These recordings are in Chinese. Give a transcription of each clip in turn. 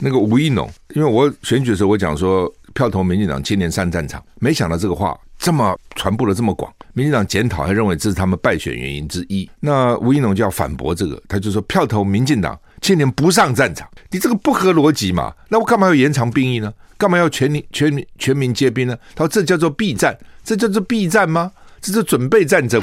那个吴怡农，因为我选举的时候我讲说票投民进党今年上战场，没想到这个话这么传播的这么广，民进党检讨还认为这是他们败选原因之一。那吴怡农就要反驳这个，他就说票投民进党今年不上战场，你这个不合逻辑嘛？那我干嘛要延长兵役呢？干嘛要全民全民全民皆兵呢？他说这叫做避战，这叫做避战吗？这是准备战争。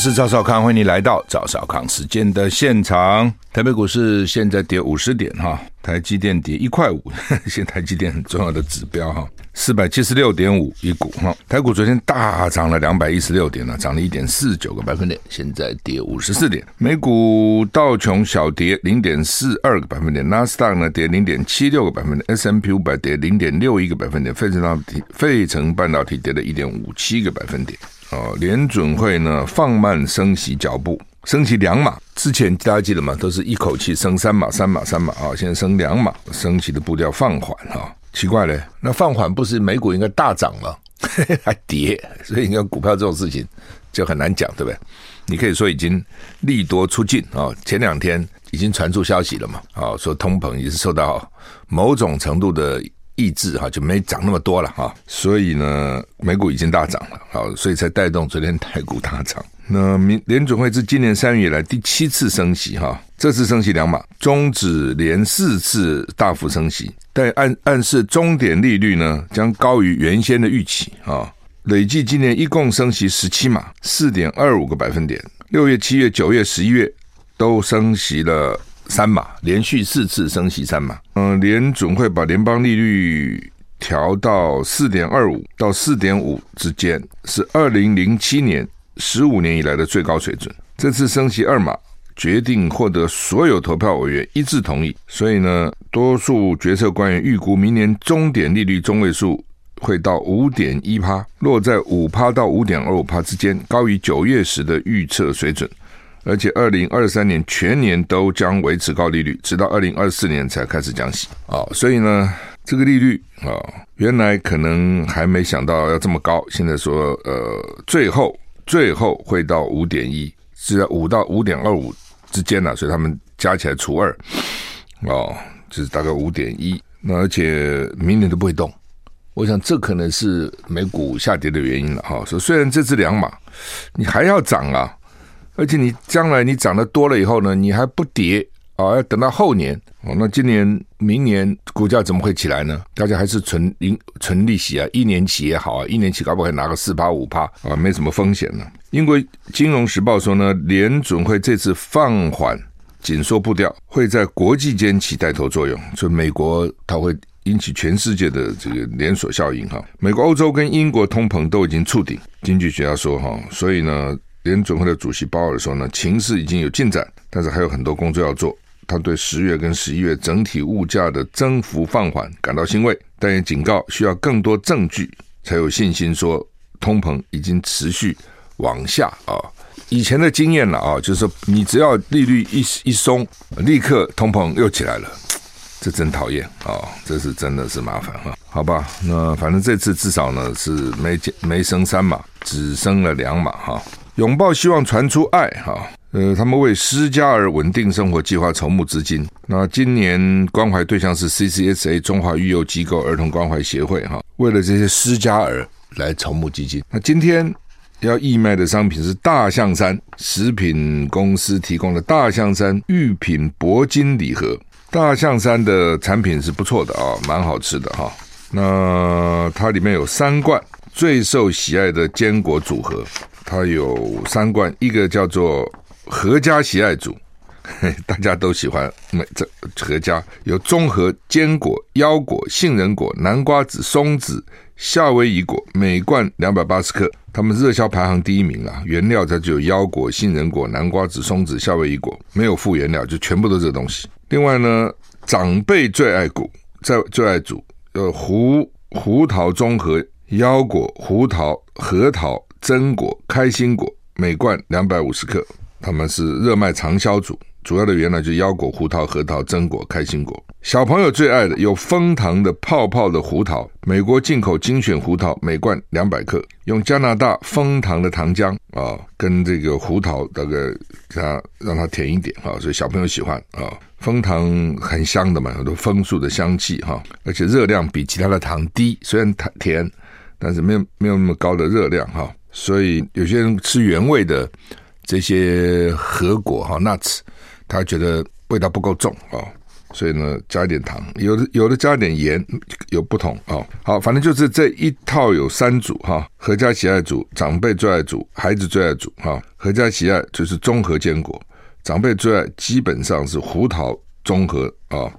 是赵少康，欢迎你来到赵少康时间的现场。台北股市现在跌五十点哈，台积电跌一块五，现在台积电很重要的指标哈，四百七十六点五一股哈。台股昨天大涨了两百一十六点呢，涨了一点四九个百分点，现在跌五十四点。美股道琼小跌零点四二个百分点，纳斯达克呢跌零点七六个百分点，S M P 五百跌零点六一个百分点，费城半导体费城半导体跌了一点五七个百分点。哦，联准会呢放慢升息脚步，升息两码。之前大家记得吗？都是一口气升三码、三码、三码啊，现在升两码，升息的步调放缓哈。奇怪嘞，那放缓不是美股应该大涨吗？还跌，所以你看股票这种事情就很难讲，对不对？你可以说已经利多出尽啊，前两天已经传出消息了嘛，啊，说通膨也是受到某种程度的。抑制哈，就没涨那么多了哈，所以呢，美股已经大涨了，好，所以才带动昨天台股大涨。那明联准会自今年三月以来第七次升息哈，这次升息两码，终止连四次大幅升息，但暗暗示终点利率呢将高于原先的预期啊，累计今年一共升息十七码，四点二五个百分点，六月、七月、九月、十一月都升息了。三码连续四次升息三码，嗯，联总会把联邦利率调到四点二五到四点五之间，是二零零七年十五年以来的最高水准。这次升息二码，决定获得所有投票委员一致同意，所以呢，多数决策官员预估明年终点利率中位数会到五点一趴，落在五趴到五点二五趴之间，高于九月时的预测水准。而且，二零二三年全年都将维持高利率，直到二零二四年才开始降息啊。所以呢，这个利率啊，原来可能还没想到要这么高，现在说呃，最后最后会到五点一，是在五到五点二五之间呢。所以他们加起来除二哦，就是大概五点一。那而且明年都不会动，我想这可能是美股下跌的原因了哈。说虽然这次两码，你还要涨啊。而且你将来你涨得多了以后呢，你还不跌啊？要等到后年哦。那今年、明年股价怎么会起来呢？大家还是存零存利息啊，一年期也好啊，一年期搞不好可以拿个四趴五趴啊，没什么风险呢。英国金融时报说呢，联准会这次放缓紧缩步调，会在国际间起带头作用，所以美国它会引起全世界的这个连锁效应哈。美国、欧洲跟英国通膨都已经触顶，经济学家说哈，所以呢。联准会的主席鲍尔说呢，情势已经有进展，但是还有很多工作要做。他对十月跟十一月整体物价的增幅放缓感到欣慰，但也警告需要更多证据才有信心说通膨已经持续往下啊。以前的经验了啊，就是说你只要利率一一松，立刻通膨又起来了，这真讨厌啊，这是真的是麻烦哈。好吧，那反正这次至少呢是没没升三码，只升了两码哈。拥抱希望，传出爱，哈，呃，他们为失加儿稳定生活计划筹募资金。那今年关怀对象是 CCSA 中华育幼机构儿童关怀协会，哈，为了这些失加儿来筹募基金。那今天要义卖的商品是大象山食品公司提供的大象山御品铂金礼盒。大象山的产品是不错的啊，蛮好吃的哈。那它里面有三罐最受喜爱的坚果组合。它有三罐，一个叫做合家喜爱组，大家都喜欢。每这合家有综合坚果、腰果、杏仁果、南瓜子、松子、夏威夷果，每罐两百八十克。他们热销排行第一名啊！原料它就有腰果、杏仁果、南瓜子、松子、夏威夷果，没有副原料，就全部都是这东西。另外呢，长辈最爱果，在最爱组，呃，胡胡桃综合腰果、胡桃、核桃。榛果、开心果每罐两百五十克，他们是热卖长销组，主要的原料就腰果、胡桃、核桃、榛果、开心果。小朋友最爱的有枫糖的泡泡的胡桃，美国进口精选胡桃，每罐两百克，用加拿大枫糖的糖浆啊，跟这个胡桃大概给它让它甜一点啊，所以小朋友喜欢啊。枫糖很香的嘛，很多枫树的香气哈，而且热量比其他的糖低，虽然它甜，但是没有没有那么高的热量哈，所以有些人吃原味的这些核果哈 nuts，他觉得味道不够重啊。所以呢，加一点糖，有的有的加一点盐，有不同啊、好，反正就是这一套有三组哈，阖家喜爱组、长辈最爱组、孩子最爱组哈。阖家喜爱就是综合坚果，长辈最爱基本上是胡桃综合啊、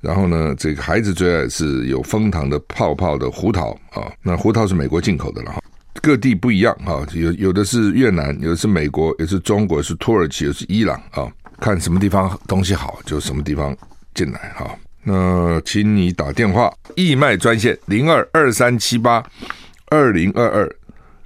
然后呢，这个孩子最爱是有蜂糖的泡泡的胡桃啊、那胡桃是美国进口的了哈，各地不一样哈，有有的是越南，有的是美国，有的是中国，是土耳其，有的是伊朗啊、看什么地方东西好，就什么地方。进来哈，那请你打电话义卖专线零二二三七八二零二二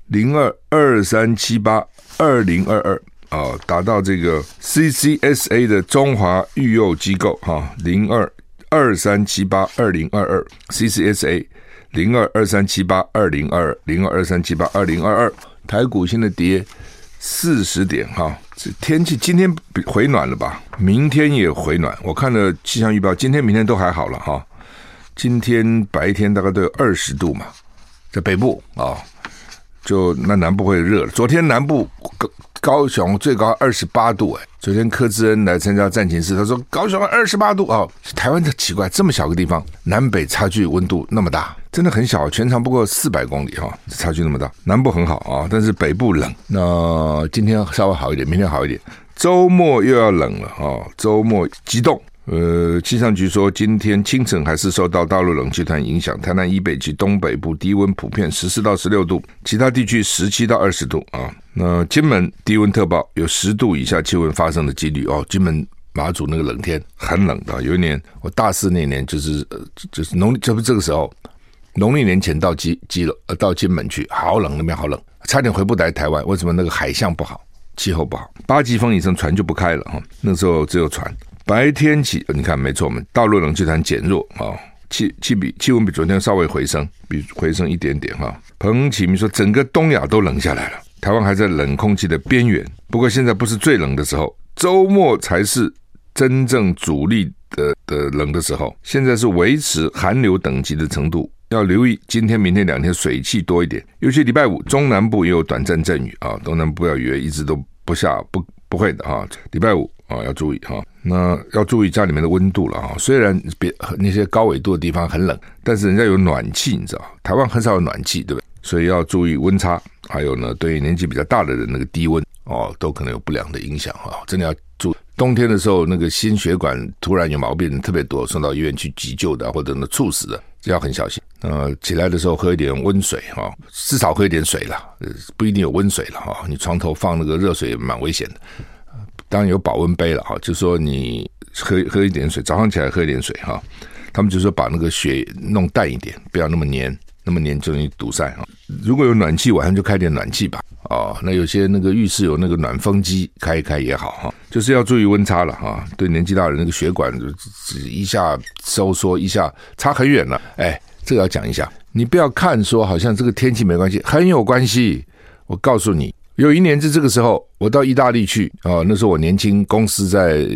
零二二三七八二零二二啊，打到这个 CCSA 的中华育幼机构哈，零二二三七八二零二二 CCSA 零二二三七八二零二零二二三七八二零二二台股现在跌。四十点哈，这天气今天回暖了吧？明天也回暖。我看了气象预报，今天、明天都还好了哈。今天白天大概都有二十度嘛，在北部啊，就那南部会热了。昨天南部高高雄最高二十八度哎。昨天柯志恩来参加战情室，他说高雄二十八度哦。台湾的奇怪，这么小个地方，南北差距温度那么大。真的很小，全长不过四百公里哈，差距那么大。南部很好啊，但是北部冷。那今天稍微好一点，明天好一点。周末又要冷了啊，周末激动。呃，气象局说，今天清晨还是受到大陆冷气团影响，台南以北及东北部低温普遍十四到十六度，其他地区十七到二十度啊。那金门低温特报，有十度以下气温发生的几率哦。金门。马祖那个冷天很冷的，有一年我大四那年就是呃就是农历这不这个时候，农历年前到基基隆呃到金门去，好冷那边好冷，差点回不来台湾。为什么？那个海象不好，气候不好，八级风以上船就不开了哈。那时候只有船，白天起你看没错，我们大陆冷气团减弱啊，气气比气温比昨天稍微回升，比回升一点点哈。彭启明说，整个东亚都冷下来了，台湾还在冷空气的边缘。不过现在不是最冷的时候，周末才是。真正主力的的冷的时候，现在是维持寒流等级的程度，要留意今天、明天两天水汽多一点，尤其礼拜五中南部也有短暂阵雨啊，东南部要以为一直都不下，不不会的哈，礼拜五啊要注意哈，那要注意家里面的温度了啊，虽然别那些高纬度的地方很冷，但是人家有暖气，你知道，台湾很少有暖气，对不对？所以要注意温差，还有呢，对年纪比较大的人那个低温哦，都可能有不良的影响啊，真的要注意。冬天的时候，那个心血管突然有毛病特别多，送到医院去急救的，或者呢猝死的，就要很小心。呃，起来的时候喝一点温水哈，至少喝一点水了，不一定有温水了哈。你床头放那个热水蛮危险的，当然有保温杯了哈。就说你喝喝一点水，早上起来喝一点水哈。他们就说把那个血弄淡一点，不要那么黏。那么黏就容易堵塞啊！如果有暖气，晚上就开点暖气吧。哦，那有些那个浴室有那个暖风机，开一开也好哈。就是要注意温差了哈。对年纪大人，那个血管只一下收缩，一下差很远了。哎，这个要讲一下。你不要看说好像这个天气没关系，很有关系。我告诉你，有一年是这个时候，我到意大利去啊。那时候我年轻，公司在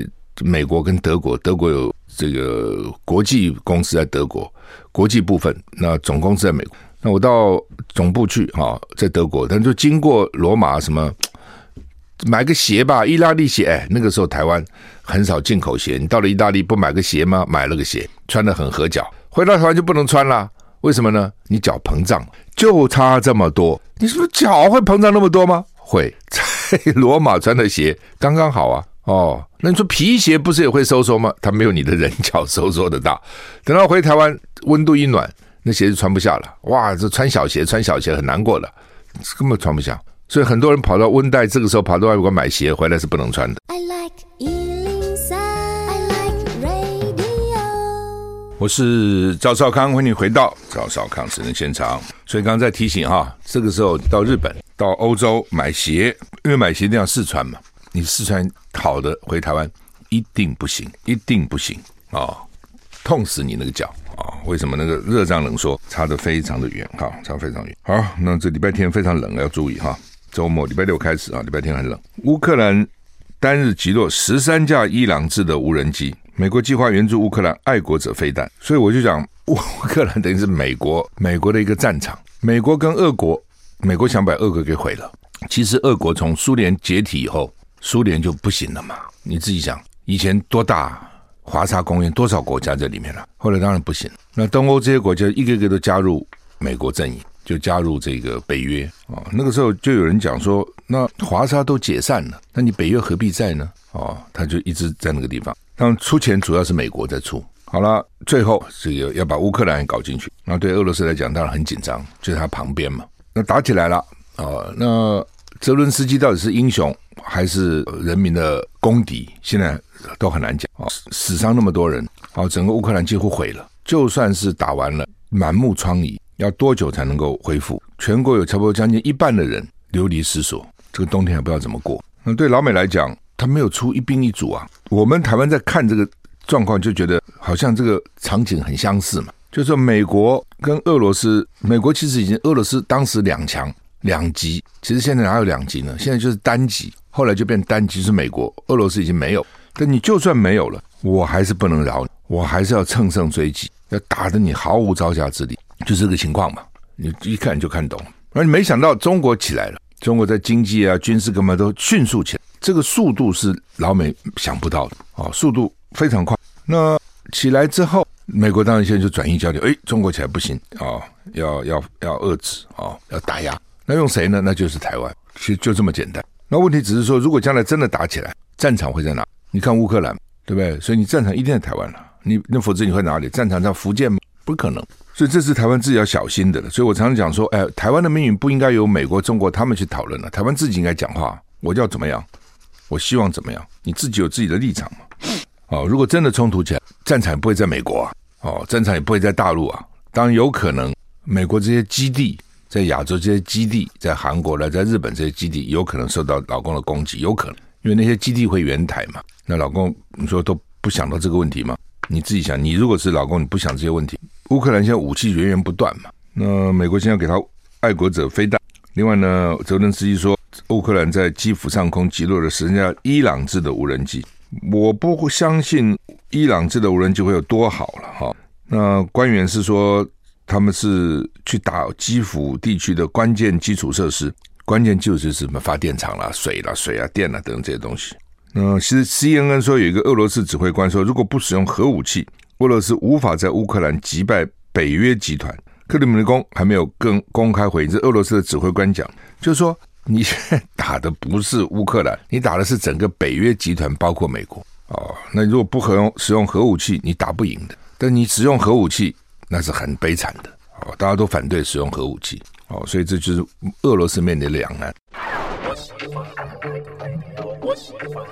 美国跟德国，德国有这个国际公司在德国。国际部分，那总公司在美国。那我到总部去哈，在德国，但就经过罗马什么，买个鞋吧，意大利鞋。哎，那个时候台湾很少进口鞋，你到了意大利不买个鞋吗？买了个鞋，穿的很合脚。回到台湾就不能穿了，为什么呢？你脚膨胀，就差这么多。你是不是脚会膨胀那么多吗？会，在罗马穿的鞋刚刚好啊。哦，那你说皮鞋不是也会收缩吗？它没有你的人脚收缩的大。等到回台湾，温度一暖，那鞋子穿不下了。哇，这穿小鞋，穿小鞋很难过了，根本穿不下。所以很多人跑到温带，这个时候跑到外国买鞋回来是不能穿的。我是赵少康，欢迎回到赵少康私人现场。所以刚刚在提醒哈，这个时候到日本、到欧洲买鞋，因为买鞋一定要试穿嘛。你试穿好的回台湾一定不行，一定不行啊、痛死你那个脚啊、为什么那个热胀冷缩差得非常的远哈，差非常远。好，那这礼拜天非常冷，要注意哈。周末礼拜六开始啊，礼拜天很冷。乌克兰单日击落十三架伊朗制的无人机，美国计划援助乌克兰爱国者飞弹，所以我就讲乌克兰等于是美国美国的一个战场。美国跟俄国，美国想把俄国给毁了。其实俄国从苏联解体以后，苏联就不行了嘛。你自己想，以前多大华沙公约，多少国家在里面了？后来当然不行。那东欧这些国家一个个都加入美国阵营，就加入这个北约啊。那个时候就有人讲说，那华沙都解散了，那你北约何必在呢？哦，他就一直在那个地方。当出钱主要是美国在出。好了，最后这个要把乌克兰搞进去，那对俄罗斯来讲当然很紧张，就在他旁边嘛。那打起来了啊、哦！那泽伦斯基到底是英雄还是人民的公敌？现在都很难讲啊、哦！死伤那么多人，哦，整个乌克兰几乎毁了。就算是打完了，满目疮痍，要多久才能够恢复？全国有差不多将近一半的人流离失所，这个冬天还不知道怎么过。那对老美来讲，他没有出一兵一卒啊。我们台湾在看这个。状况就觉得好像这个场景很相似嘛，就是说美国跟俄罗斯，美国其实已经俄罗斯当时两强两极，其实现在哪有两极呢？现在就是单极，后来就变单极是美国，俄罗斯已经没有。但你就算没有了，我还是不能饶你，我还是要乘胜追击，要打得你毫无招架之力，就这个情况嘛。你一看就看懂，而你没想到中国起来了，中国在经济啊、军事干嘛都迅速起来，这个速度是老美想不到的啊，速度非常快。那起来之后，美国当然现在就转移焦点，哎，中国起来不行啊、哦，要要要遏制啊、哦，要打压。那用谁呢？那就是台湾，其实就这么简单。那问题只是说，如果将来真的打起来，战场会在哪？你看乌克兰，对不对？所以你战场一定在台湾了。你那否则你会哪里？战场在福建吗？不可能。所以这是台湾自己要小心的了。所以我常常讲说，哎，台湾的命运不应该由美国、中国他们去讨论了，台湾自己应该讲话。我要怎么样？我希望怎么样？你自己有自己的立场嘛。哦，如果真的冲突起来，战场不会在美国啊，哦，战场也不会在大陆啊。当然有可能，美国这些基地在亚洲这些基地，在韩国呢，在日本这些基地，有可能受到老公的攻击，有可能，因为那些基地会援台嘛。那老公你说都不想到这个问题吗？你自己想，你如果是老公，你不想这些问题？乌克兰现在武器源源不断嘛，那美国现在给他爱国者飞弹。另外呢，泽伦斯基说，乌克兰在基辅上空击落的是人家伊朗制的无人机。我不相信伊朗制的无人机会有多好了哈。那官员是说，他们是去打基辅地区的关键基础设施，关键就是什么发电厂啦、水啦、水啊、电啊等等这些东西。那其实 CNN 说有一个俄罗斯指挥官说，如果不使用核武器，俄罗斯无法在乌克兰击败北约集团。克里姆林宫还没有更公开回应，这俄罗斯的指挥官讲，就是说。你现在 打的不是乌克兰，你打的是整个北约集团，包括美国哦。那如果不合用使用核武器，你打不赢的。但你使用核武器，那是很悲惨的哦。大家都反对使用核武器哦，所以这就是俄罗斯面临的两难。我喜欢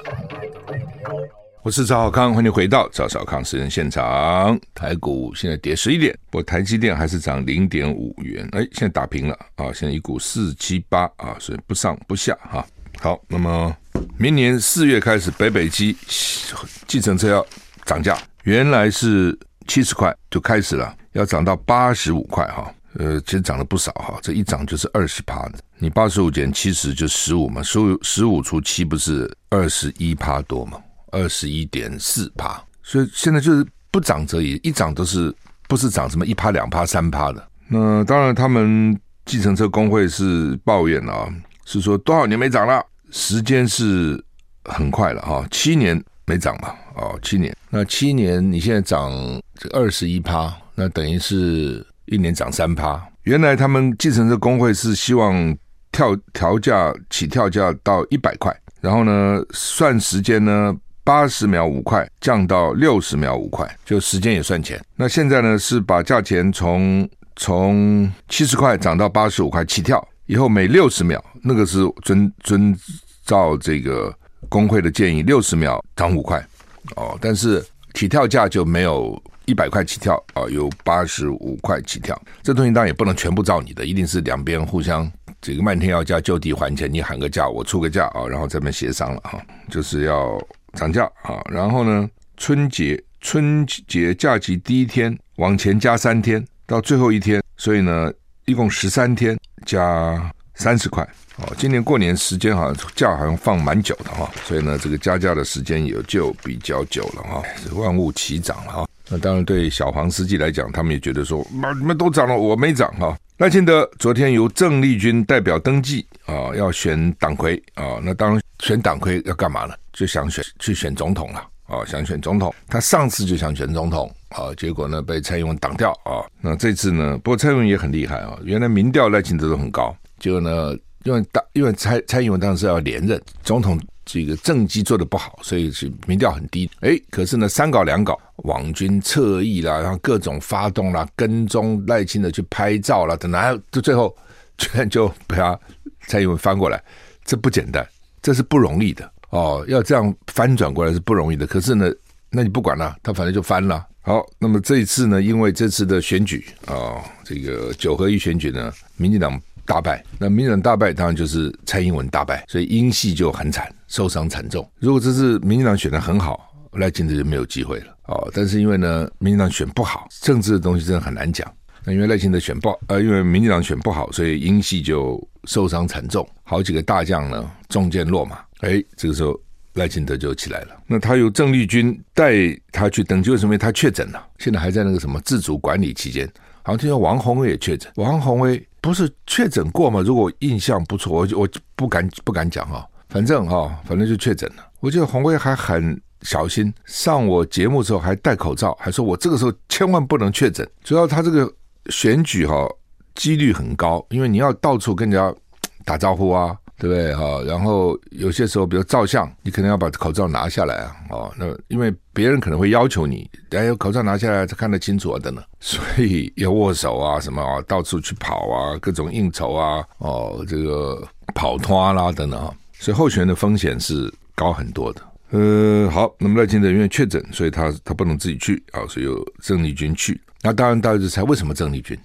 我是赵小康，欢迎回到赵小康私人现场。台股现在跌十一点，不过台积电还是涨零点五元。哎，现在打平了啊！现在一股四七八啊，所以不上不下哈。好，那么明年四月开始，北北基计程车要涨价，原来是七十块就开始了，要涨到八十五块哈。呃，其实涨了不少哈，这一涨就是二十趴的。你八十五减七十就十五嘛，十五十五除七不是二十一趴多吗？二十一点四趴，所以现在就是不涨则已，一涨都是不是涨什么一趴两趴三趴的。那当然，他们计程车工会是抱怨啊，是说多少年没涨了？时间是很快了哈，七年没涨嘛，哦，七年。那七年你现在涨这二十一趴，那等于是一年涨三趴。原来他们计程车工会是希望跳调价起跳价到一百块，然后呢算时间呢。八十秒五块降到六十秒五块，就时间也算钱。那现在呢是把价钱从从七十块涨到八十五块起跳，以后每六十秒，那个是遵遵照这个工会的建议，六十秒涨五块哦。但是起跳价就没有一百块起跳啊，有八十五块起跳。这东西当然也不能全部照你的，一定是两边互相这个漫天要价就地还钱，你喊个价，我出个价啊，然后这边协商了哈，就是要涨价啊。然后呢，春节春节假期第一天往前加三天，到最后一天，所以呢，一共十三天加三十块。哦，今年过年时间好像假好像放蛮久的哈，所以呢，这个加价的时间也就比较久了哈。万物齐涨了哈，那当然对小黄司机来讲，他们也觉得说，妈你们都涨了，我没涨哈。赖清德昨天由郑丽君代表登记啊，要选党魁啊。那当然选党魁要干嘛呢？就想选去选总统了啊，想选总统。他上次就想选总统啊，结果呢被蔡英文挡掉啊。那这次呢，不过蔡英文也很厉害啊，原来民调赖清德都很高，结果呢。因为当因为蔡蔡英文当时要连任总统，这个政绩做得不好，所以是民调很低。哎，可是呢，三搞两搞，网军侧翼啦，然后各种发动啦，跟踪赖清德去拍照啦，等等，到最后居然就被他蔡英文翻过来，这不简单，这是不容易的哦。要这样翻转过来是不容易的。可是呢，那你不管了，他反正就翻了。好，那么这一次呢，因为这次的选举啊、哦，这个九合一选举呢，民进党。大败，那民进党大败，当然就是蔡英文大败，所以英系就很惨，受伤惨重。如果这次民进党选的很好，赖清德就没有机会了哦。但是因为呢，民进党选不好，政治的东西真的很难讲。那因为赖清德选不，呃，因为民进党选不好，所以英系就受伤惨重，好几个大将呢中箭落马。哎，这个时候赖清德就起来了。那他由郑丽君带他去登记，为什么？因为他确诊了，现在还在那个什么自主管理期间。好像听说王鸿薇也确诊，王鸿薇不是确诊过吗？如果印象不错，我就我不敢不敢讲哈，反正哈，反正就确诊了。我记得鸿薇还很小心，上我节目的时候还戴口罩，还说我这个时候千万不能确诊。主要他这个选举哈，几率很高，因为你要到处跟人家 打招呼啊。对不对哈？然后有些时候，比如照相，你可能要把口罩拿下来啊。哦，那因为别人可能会要求你，哎，口罩拿下来才看得清楚啊，等等。所以要握手啊，什么啊，到处去跑啊，各种应酬啊，哦，这个跑摊啦，等等啊。所以候选人的风险是高很多的。呃，好，那么赖清德因为确诊，所以他他不能自己去啊，所以由郑丽君去。那当然大家就猜为什么郑丽君？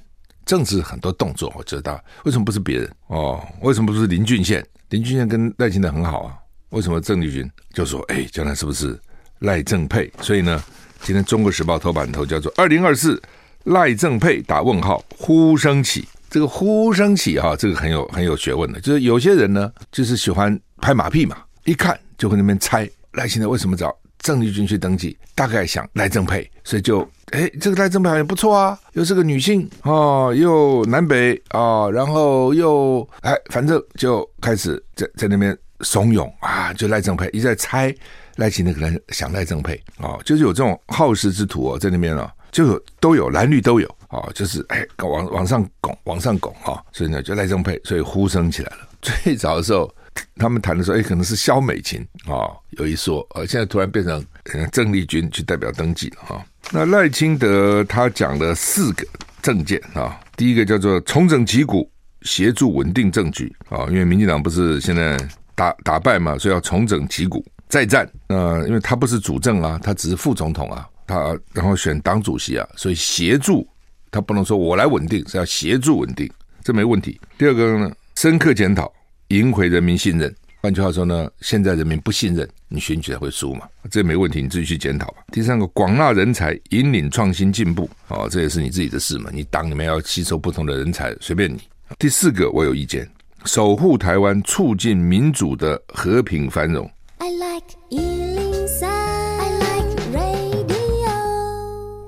政治很多动作，我知道为什么不是别人哦？为什么不是林俊宪？林俊宪跟赖清德很好啊，为什么郑丽君就说：“哎，将来是不是赖正配？”所以呢，今天《中国时报》头版头叫做“二零二四赖正配打问号，呼声起”。这个呼声起哈，这个很有很有学问的，就是有些人呢，就是喜欢拍马屁嘛，一看就会那边猜赖清德为什么找。郑丽君去登记，大概想赖正配，所以就哎，这个赖正配好像不错啊，又是个女性哦，又南北啊、哦，然后又哎，反正就开始在在那边怂恿啊，就赖正配一直在猜赖清德可能想赖正配啊、哦，就是有这种好事之徒哦，在那边、哦，就有都有蓝绿都有啊、哦，就是哎往往上拱往上拱啊、所以呢就赖正配，所以呼声起来了。最早的时候。他们谈的时候，哎，可能是萧美琴啊、有一说，呃，现在突然变成郑丽君去代表登记了哈、那赖清德他讲了四个政见啊、第一个叫做重整旗鼓，协助稳定政局啊、因为民进党不是现在打打败嘛，所以要重整旗鼓再战。那、呃、因为他不是主政啊，他只是副总统啊，他然后选党主席啊，所以协助他不能说我来稳定，是要协助稳定，这没问题。第二个呢，深刻检讨。赢回人民信任，换句话说呢，现在人民不信任你，选举才会输嘛，这没问题，你自己去检讨吧。第三个，广纳人才，引领创新进步，哦，这也是你自己的事嘛，你党里面要吸收不同的人才，随便你。第四个，我有意见，守护台湾，促进民主的和平繁荣。I like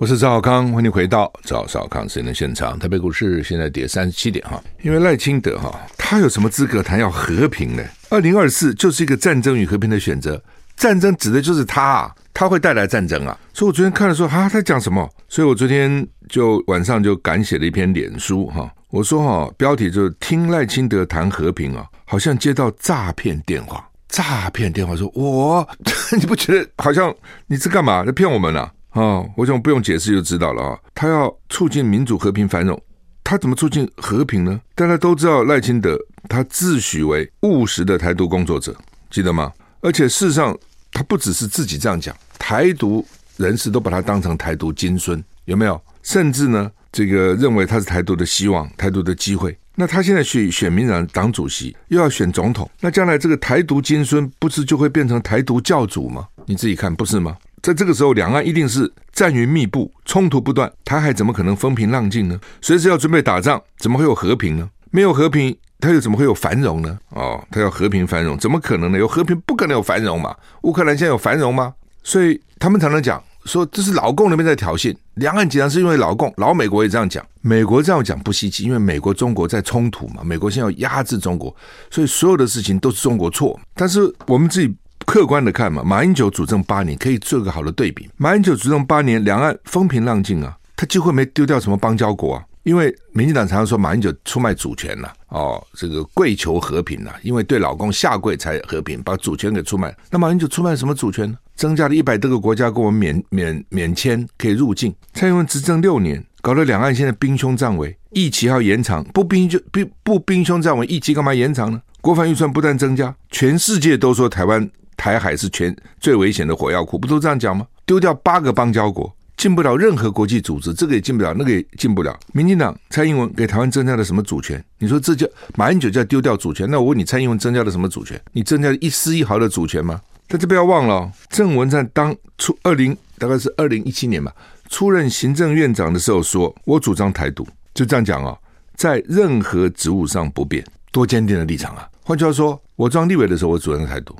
我是赵少康，欢迎回到赵少康时间的现场。台北股市现在跌三十七点哈，因为赖清德哈，他有什么资格谈要和平呢？二零二四就是一个战争与和平的选择，战争指的就是他啊，他会带来战争啊。所以我昨天看了说啊，他讲什么？所以我昨天就晚上就赶写了一篇脸书哈，我说哈，标题就是听赖清德谈和平啊，好像接到诈骗电话，诈骗电话说我，你不觉得好像你是干嘛在骗我们呢、啊？哦，我想不用解释就知道了啊。他要促进民主和平繁荣，他怎么促进和平呢？大家都知道赖清德，他自诩为务实的台独工作者，记得吗？而且事实上，他不只是自己这样讲，台独人士都把他当成台独金孙，有没有？甚至呢，这个认为他是台独的希望、台独的机会。那他现在去选民党党主席，又要选总统，那将来这个台独金孙不是就会变成台独教主吗？你自己看，不是吗？在这个时候，两岸一定是战云密布，冲突不断，台海怎么可能风平浪静呢？随时要准备打仗，怎么会有和平呢？没有和平，他又怎么会有繁荣呢？哦，他要和平繁荣，怎么可能呢？有和平不可能有繁荣嘛？乌克兰现在有繁荣吗？所以他们常常讲说，这是老共那边在挑衅，两岸紧张是因为老共，老美国也这样讲，美国这样讲不稀奇，因为美国中国在冲突嘛，美国现在要压制中国，所以所有的事情都是中国错。但是我们自己。客观的看嘛，马英九主政八年可以做个好的对比。马英九主政八年，两岸风平浪静啊，他几乎没丢掉什么邦交国啊。因为民进党常常说马英九出卖主权了，哦，这个跪求和平了，因为对老公下跪才和平，把主权给出卖。那马英九出卖什么主权呢？增加了一百多个国家给我们免免免签可以入境。蔡英文执政六年，搞得两岸现在兵凶战危，役期要延长，不兵就兵不兵凶战危，疫期干嘛延长呢？国防预算不断增加，全世界都说台湾。台海是全最危险的火药库，不都这样讲吗？丢掉八个邦交国，进不了任何国际组织，这个也进不了，那个也进不了。民进党蔡英文给台湾增加了什么主权？你说这叫马英九叫丢掉主权？那我问你，蔡英文增加了什么主权？你增加了一丝一毫的主权吗？但这不要忘了，郑文灿当初二零大概是二零一七年吧，出任行政院长的时候说，我主张台独，就这样讲啊，在任何职务上不变，多坚定的立场啊！换句话说，我当立委的时候，我主张台独。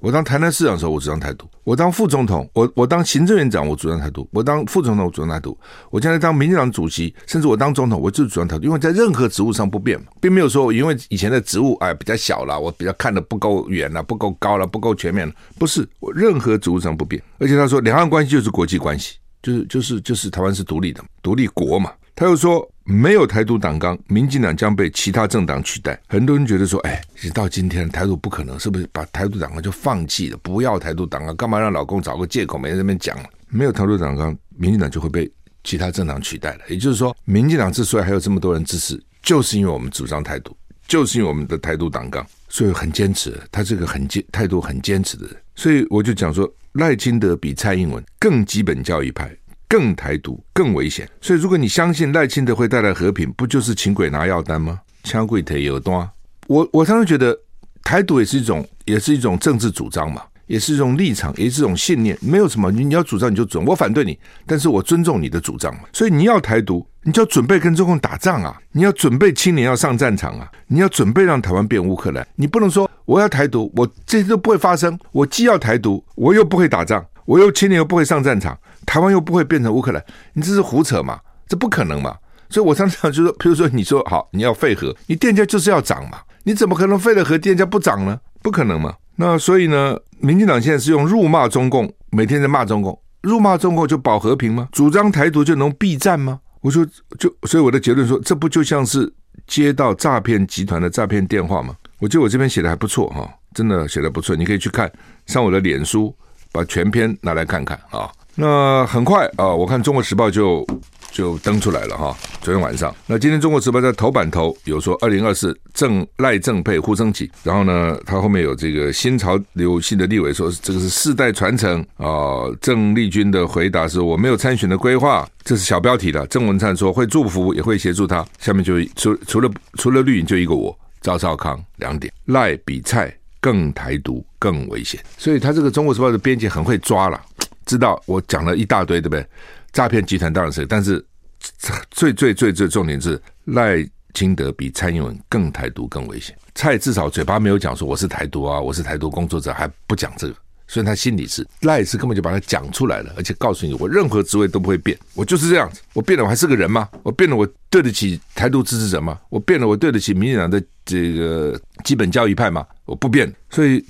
我当台南市长的时候，我主张台独；我当副总统，我我当行政院长，我主张台独；我当副总统，我主张台独；我将来当民进党主席，甚至我当总统，我就主张台独。因为在任何职务上不变，并没有说因为以前的职务哎比较小了，我比较看得不够远了，不够高了，不够全面了，不是我任何职务上不变。而且他说，两岸关系就是国际关系，就是就是就是台湾是独立的独立国嘛。他又说，没有台独党纲，民进党将被其他政党取代。很多人觉得说，哎，你到今天台独不可能，是不是把台独党纲就放弃了？不要台独党纲，干嘛让老公找个借口没人在那边讲？没有台独党纲，民进党就会被其他政党取代了。也就是说，民进党之所以还有这么多人支持，就是因为我们主张台独，就是因为我们的台独党纲，所以很坚持。他这个很坚态度很坚持的人，所以我就讲说，赖清德比蔡英文更基本教育派。更台独更危险，所以如果你相信赖清德会带来和平，不就是请鬼拿药单吗？枪鬼腿有端。我我常常觉得台独也是一种，也是一种政治主张嘛，也是一种立场，也是一种信念。没有什么，你要主张你就准，我反对你，但是我尊重你的主张嘛。所以你要台独，你就要准备跟中共打仗啊，你要准备青年要上战场啊，你要准备让台湾变乌克兰。你不能说我要台独，我这些都不会发生，我既要台独，我又不会打仗，我又青年又不会上战场。台湾又不会变成乌克兰，你这是胡扯嘛？这不可能嘛？所以我常常就说，比如说你说好，你要废核，你电价就是要涨嘛？你怎么可能废了核电价不涨呢？不可能嘛？那所以呢，民进党现在是用辱骂中共，每天在骂中共，辱骂中共就保和平吗？主张台独就能避战吗？我说就，所以我的结论说，这不就像是接到诈骗集团的诈骗电话吗？我觉得我这边写的还不错哈，真的写的不错，你可以去看上我的脸书，把全篇拿来看看啊。那很快啊，我看《中国时报》就就登出来了哈。昨天晚上，那今天《中国时报》在头版头有说，二零二四郑赖郑配互升级。然后呢，他后面有这个新潮流系的立委说，这个是世代传承啊。郑丽君的回答是我没有参选的规划，这是小标题的。郑文灿说会祝福，也会协助他。下面就除除了除了绿营就一个我赵少康两点，赖比蔡更台独更危险。所以他这个《中国时报》的编辑很会抓了。知道我讲了一大堆，对不对？诈骗集团当然是，但是 最最最最重点是赖清德比蔡英文更台独更危险。蔡至少嘴巴没有讲说我是台独啊，我是台独工作者，还不讲这个。虽然他心里是赖是根本就把他讲出来了，而且告诉你我任何职位都不会变，我就是这样子。我变了我还是个人吗？我变了我对得起台独支持者吗？我变了我对得起民进党的这个基本教育派吗？我不变。所以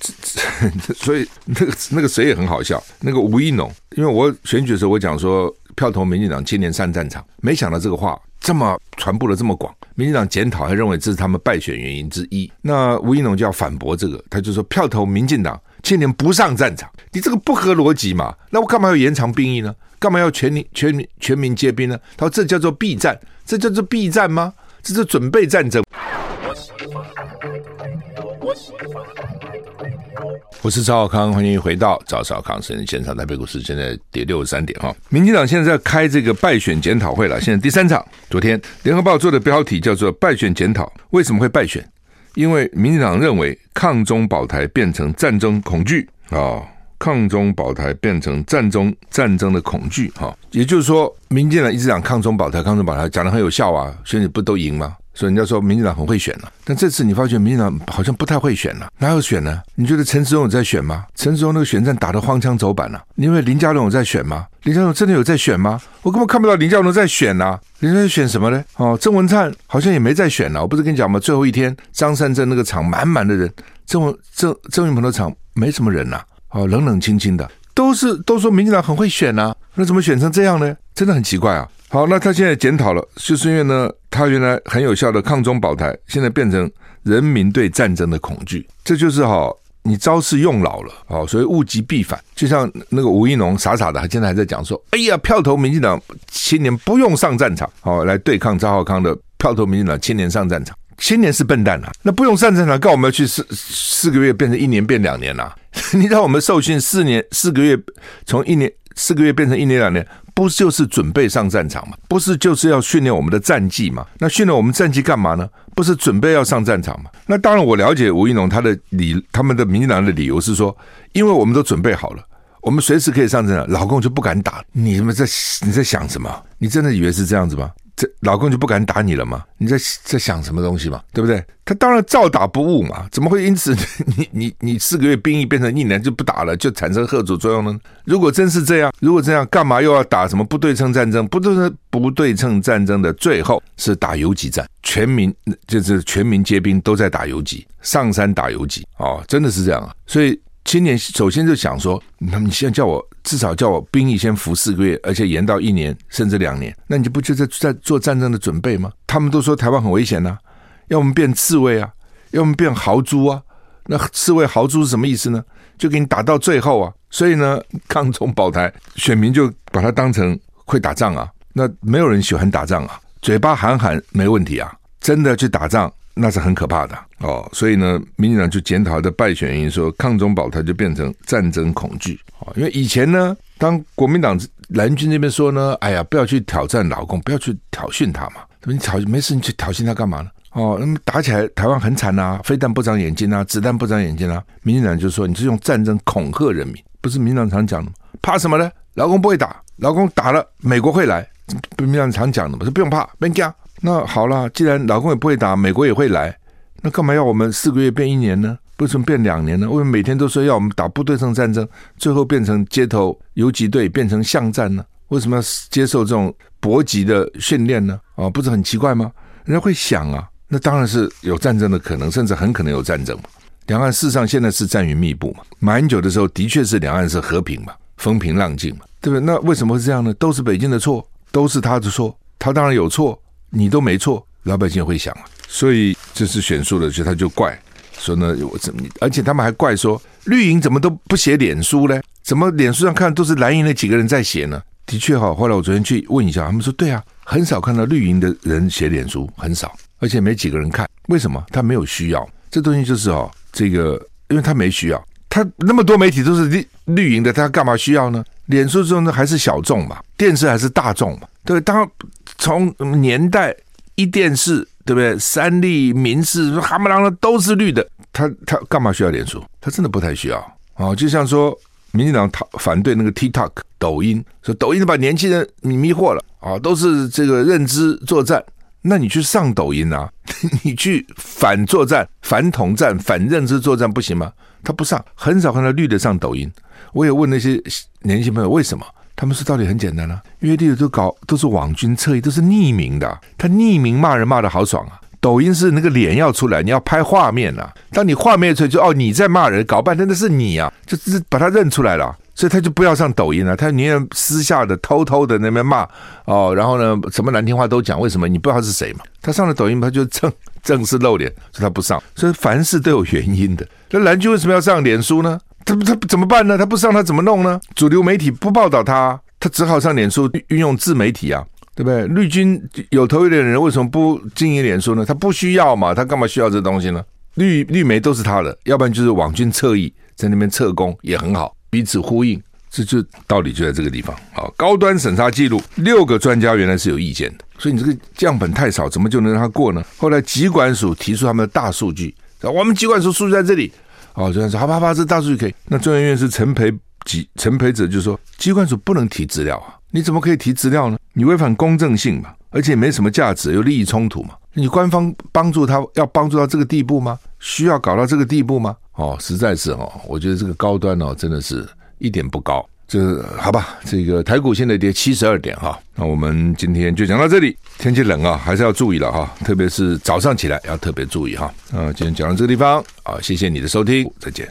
所以那个那个谁也很好笑，那个吴怡农，因为我选举的时候我讲说票投民进党青年上战场，没想到这个话这么传播的这么广，民进党检讨还认为这是他们败选原因之一。那吴怡农就要反驳这个，他就说票投民进党。青年不上战场，你这个不合逻辑嘛？那我干嘛要延长兵役呢？干嘛要全民全民全民皆兵呢？他说这叫做避战，这叫做避战吗？这是准备战争。我是赵少康，欢迎回到赵少康生现场。台北股市现在跌六十三点哈。民进党现在在开这个败选检讨会了，现在第三场。昨天联合报做的标题叫做“败选检讨”，为什么会败选？因为民进党认为抗中保台变成战争恐惧啊，抗中保台变成战争战争的恐惧哈。也就是说，民进党一直讲抗中保台，抗中保台讲得很有效啊，选举不都赢吗？所以人家说民进党很会选了，但这次你发觉民进党好像不太会选了，哪有选呢？你觉得陈时中有在选吗？陈时中那个选战打得荒腔走板了，因为林佳龙有在选吗？林佳龙真的有在选吗？我根本看不到林佳龙在选呐，林佳龙选什么呢？哦，郑文灿好像也没在选了，我不是跟你讲吗？最后一天张善政那个场满满的人，郑文郑郑运鹏的场没什么人呐，哦，冷冷清清的，都是都说民进党很会选呐，那怎么选成这样呢？真的很奇怪啊。好，那他现在检讨了，就是因为呢，他原来很有效的抗中保台，现在变成人民对战争的恐惧，这就是哈，你招式用老了，哦，所以物极必反。就像那个吴一农傻傻的，他现在还在讲说，哎呀，票投民进党青年不用上战场，哦，来对抗赵浩康的票投民进党青年上战场，青年是笨蛋啊，那不用上战场，干我们要去四四个月变成一年变两年了，啊？你让我们受训四年四个月，从一年四个月变成一年两年。不就是准备上战场吗？不是就是要训练我们的战绩吗？那训练我们战绩干嘛呢？不是准备要上战场吗？那当然，我了解吴一农他的理，他们的民进党的理由是说，因为我们都准备好了，我们随时可以上战场，老共就不敢打。你们在你在想什么？你真的以为是这样子吗？这老共就不敢打你了吗？你在在想什么东西嘛？对不对？他当然照打不误嘛，怎么会因此你 你你四个月兵役变成一年就不打了，就产生贺阻作用呢？如果真是这样，如果这样，干嘛又要打什么不对称战争？不对称不对称战争的最后是打游击战，全民就是全民皆兵都在打游击，上山打游击哦，真的是这样啊，所以。青年首先就想说，那你现在叫我至少叫我兵役先服四个月，而且延到一年甚至两年，那你不就在在做战争的准备吗？他们都说台湾很危险呐、要么变刺猬啊，要么变豪猪啊。那刺猬豪猪是什么意思呢？就给你打到最后啊。所以呢，抗中保台，选民就把它当成会打仗啊。那没有人喜欢打仗啊，嘴巴喊喊没问题啊，真的去打仗。那是很可怕的哦，所以呢，民进党就检讨他的败选原因，说抗中保台就变成战争恐惧哦。因为以前呢，当国民党蓝军那边说呢，哎呀，不要去挑战老公，不要去挑衅他嘛，他说你挑没事，你去挑衅他干嘛呢？哦，那么打起来，台湾很惨呐，飞弹不长眼睛啊，子弹不长眼睛啊。民进党就说，你是用战争恐吓人民，不是民进党常讲的吗？怕什么呢？老公不会打，老公打了，美国会来，民进党常讲的嘛，说不用怕，别惊。那好了，既然老公也不会打，美国也会来，那干嘛要我们四个月变一年呢？为什么变两年呢？为什么每天都说要我们打不对称战争，最后变成街头游击队，变成巷战呢？为什么要接受这种搏击的训练呢？啊，不是很奇怪吗？人家会想啊，那当然是有战争的可能，甚至很可能有战争嘛。两岸事实上现在是战云密布嘛。马英九的时候的确是两岸是和平嘛，风平浪静嘛，对不对？那为什么会这样呢？都是北京的错，都是他的错，他当然有错。你都没错，老百姓会想啊，所以这是选输的，所以他就怪说呢，我怎么？而且他们还怪说绿营怎么都不写脸书呢？怎么脸书上看都是蓝营那几个人在写呢？的确哈，后来我昨天去问一下，他们说对啊，很少看到绿营的人写脸书，很少，而且没几个人看。为什么？他没有需要。这东西就是哦，这个因为他没需要，他那么多媒体都是绿绿营的，他干嘛需要呢？脸书中呢还是小众嘛，电视还是大众嘛，对，当。从年代一电视对不对？三立、民视、哈不啷的都是绿的，他他干嘛需要脸书？他真的不太需要哦。就像说，民进党反对那个 TikTok 抖音，说抖音把年轻人你迷惑了啊、哦，都是这个认知作战。那你去上抖音啊？你去反作战、反统战、反认知作战不行吗？他不上，很少看到绿的上抖音。我也问那些年轻朋友为什么？他们说道理很简单啊，因为绿的都搞都是网军侧翼，都是匿名的。他匿名骂人骂得好爽啊！抖音是那个脸要出来，你要拍画面啊。当你画面出来就哦你在骂人，搞半天那是你啊，就是把他认出来了，所以他就不要上抖音了。他宁愿私下的偷偷的那边骂哦，然后呢什么难听话都讲。为什么？你不知道是谁嘛？他上了抖音，他就正正式露脸，所以他不上。所以凡事都有原因的。那蓝军为什么要上脸书呢？他他怎么办呢？他不上他怎么弄呢？主流媒体不报道他，他只好上脸书运用自媒体啊，对不对？绿军有头有脸的人为什么不经营脸书呢？他不需要嘛，他干嘛需要这东西呢？绿绿媒都是他的，要不然就是网军侧翼在那边侧攻也很好，彼此呼应，这就道理就在这个地方。好，高端审查记录，六个专家原来是有意见的，所以你这个样本太少，怎么就能让他过呢？后来疾管署提出他们的大数据，我们疾管署数据在这里，哦，就说好吧好吧，这大数据可以。那中研院是陈培几陈培哲就说，机关署不能提资料啊，你怎么可以提资料呢？你违反公正性嘛，而且没什么价值，有利益冲突嘛。你官方帮助他要帮助到这个地步吗？需要搞到这个地步吗？哦，实在是哦，我觉得这个高端哦，真的是一点不高。这好吧，这个台股现在跌七十二点哈。那我们今天就讲到这里。天气冷啊，还是要注意了哈，特别是早上起来要特别注意哈。啊，今天讲到这个地方啊，谢谢你的收听，再见。